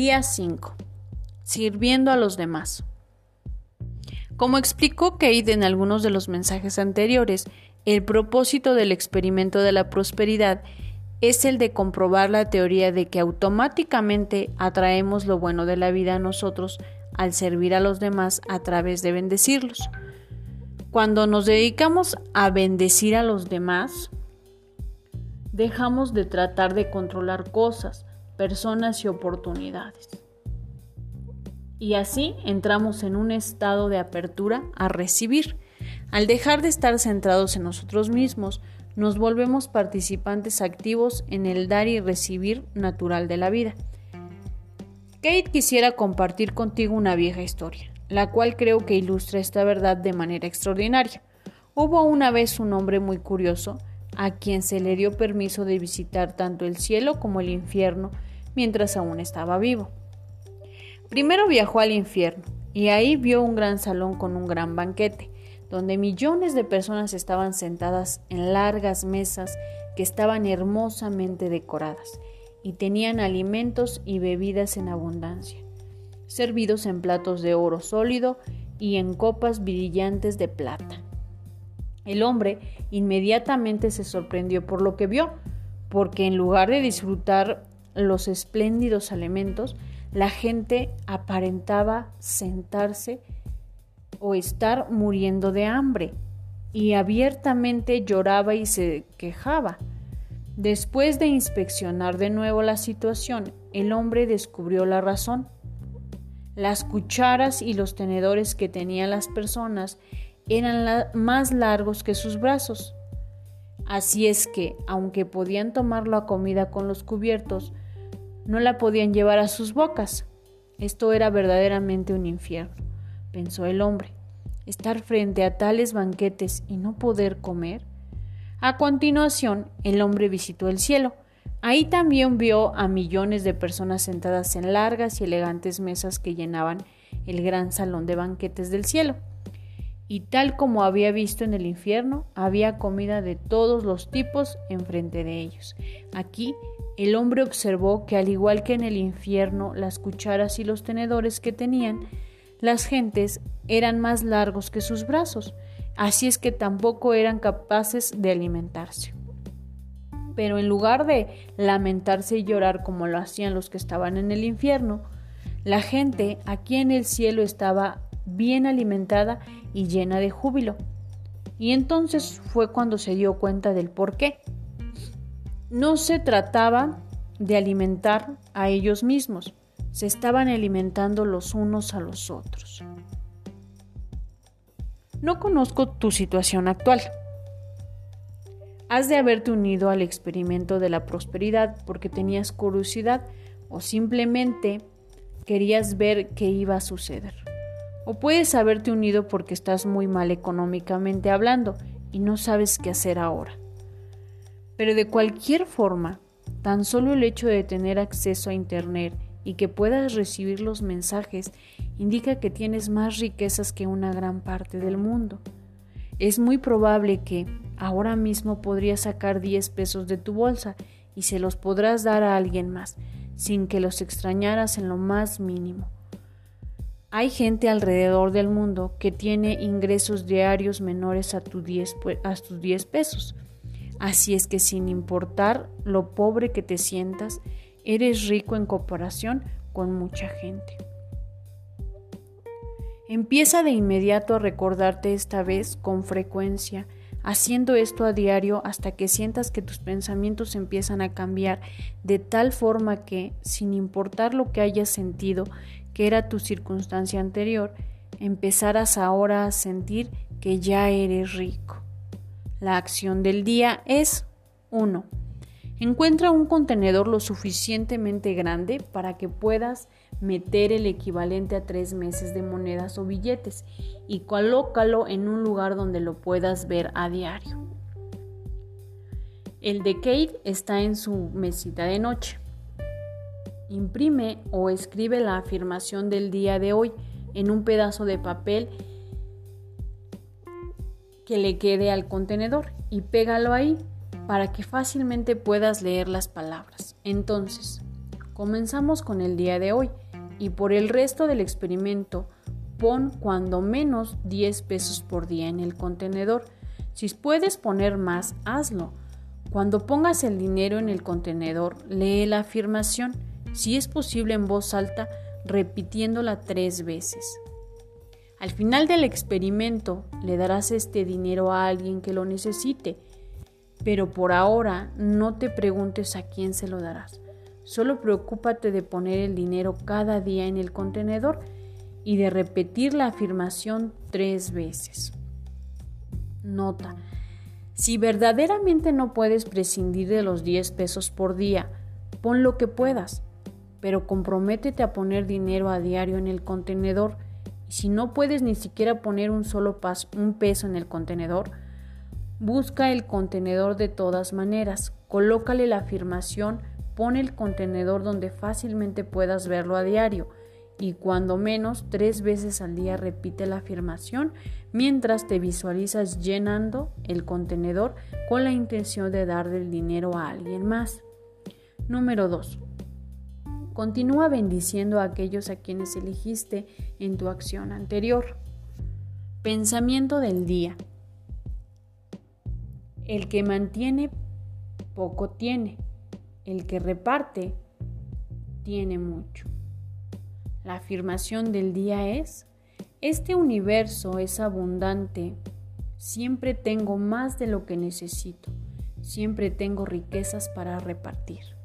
Día 5. Sirviendo a los demás. Como explicó Kate en algunos de los mensajes anteriores, el propósito del experimento de la prosperidad es el de comprobar la teoría de que automáticamente atraemos lo bueno de la vida a nosotros al servir a los demás a través de bendecirlos. Cuando nos dedicamos a bendecir a los demás, dejamos de tratar de controlar cosas, personas y oportunidades. Y así entramos en un estado de apertura a recibir. Al dejar de estar centrados en nosotros mismos, nos volvemos participantes activos en el dar y recibir natural de la vida. Kate quisiera compartir contigo una vieja historia, la cual creo que ilustra esta verdad de manera extraordinaria. Hubo una vez un hombre muy curioso a quien se le dio permiso de visitar tanto el cielo como el infierno mientras aún estaba vivo. Primero viajó al infierno y ahí vio un gran salón con un gran banquete, donde millones de personas estaban sentadas en largas mesas que estaban hermosamente decoradas y tenían alimentos y bebidas en abundancia, servidos en platos de oro sólido y en copas brillantes de plata. El hombre inmediatamente se sorprendió por lo que vio, porque en lugar de disfrutar los espléndidos alimentos, la gente aparentaba sentarse o estar muriendo de hambre y abiertamente lloraba y se quejaba. Después de inspeccionar de nuevo la situación, el hombre descubrió la razón. Las cucharas y los tenedores que tenían las personas eran más largos que sus brazos. Así es que, aunque podían tomar la comida con los cubiertos, no la podían llevar a sus bocas. Esto era verdaderamente un infierno, pensó el hombre. Estar frente a tales banquetes y no poder comer. A continuación, el hombre visitó el cielo. Ahí también vio a millones de personas sentadas en largas y elegantes mesas que llenaban el gran salón de banquetes del cielo. Y tal como había visto en el infierno, había comida de todos los tipos enfrente de ellos. Aquí el hombre observó que al igual que en el infierno, las cucharas y los tenedores que tenían, las gentes eran más largos que sus brazos, así es que tampoco eran capaces de alimentarse. Pero en lugar de lamentarse y llorar como lo hacían los que estaban en el infierno, la gente aquí en el cielo estaba bien alimentada y llena de júbilo. Y entonces fue cuando se dio cuenta del por qué. No se trataba de alimentar a ellos mismos, se estaban alimentando los unos a los otros. No conozco tu situación actual. Has de haberte unido al experimento de la prosperidad porque tenías curiosidad o simplemente querías ver qué iba a suceder. O puedes haberte unido porque estás muy mal económicamente hablando y no sabes qué hacer ahora. Pero de cualquier forma, tan solo el hecho de tener acceso a Internet y que puedas recibir los mensajes indica que tienes más riquezas que una gran parte del mundo. Es muy probable que ahora mismo podrías sacar 10 pesos de tu bolsa y se los podrás dar a alguien más, sin que los extrañaras en lo más mínimo. Hay gente alrededor del mundo que tiene ingresos diarios menores a, tus 10, a tus 10 pesos Así es que sin importar lo pobre que te sientas, eres rico en comparación con mucha gente. Empieza de inmediato a recordarte esta vez con frecuencia, haciendo esto a diario hasta que sientas que tus pensamientos empiezan a cambiar de tal forma que, sin importar lo que hayas sentido que era tu circunstancia anterior, empezarás ahora a sentir que ya eres rico. La acción del día es 1. Encuentra un contenedor lo suficientemente grande para que puedas meter el equivalente a tres meses de monedas o billetes y colócalo en un lugar donde lo puedas ver a diario. El de Kate está en su mesita de noche. Imprime o escribe la afirmación del día de hoy en un pedazo de papel que le quede al contenedor y pégalo ahí para que fácilmente puedas leer las palabras. Entonces, Comenzamos con el día de hoy y por el resto del experimento pon cuando menos 10 pesos por día en el contenedor. Si puedes poner más, hazlo. Cuando pongas el dinero en el contenedor, lee la afirmación, si es posible en voz alta, repitiéndola tres veces. Al final del experimento le darás este dinero a alguien que lo necesite, pero por ahora no te preguntes a quién se lo darás. Solo preocúpate de poner el dinero cada día en el contenedor y de repetir la afirmación tres veces. Nota. Si verdaderamente no puedes prescindir de los 10 pesos por día, pon lo que puedas, pero comprométete a poner dinero a diario en el contenedor y si no puedes ni siquiera poner un solo un peso en el contenedor, busca el contenedor de todas maneras, colócale la afirmación, pon el contenedor donde fácilmente puedas verlo a diario y cuando menos tres veces al día repite la afirmación mientras te visualizas llenando el contenedor con la intención de dar del dinero a alguien más. Número 2. Continúa bendiciendo a aquellos a quienes elegiste en tu acción anterior. Pensamiento del día. El que mantiene, poco tiene. El que reparte, tiene mucho. La afirmación del día es, este universo es abundante, siempre tengo más de lo que necesito, siempre tengo riquezas para repartir.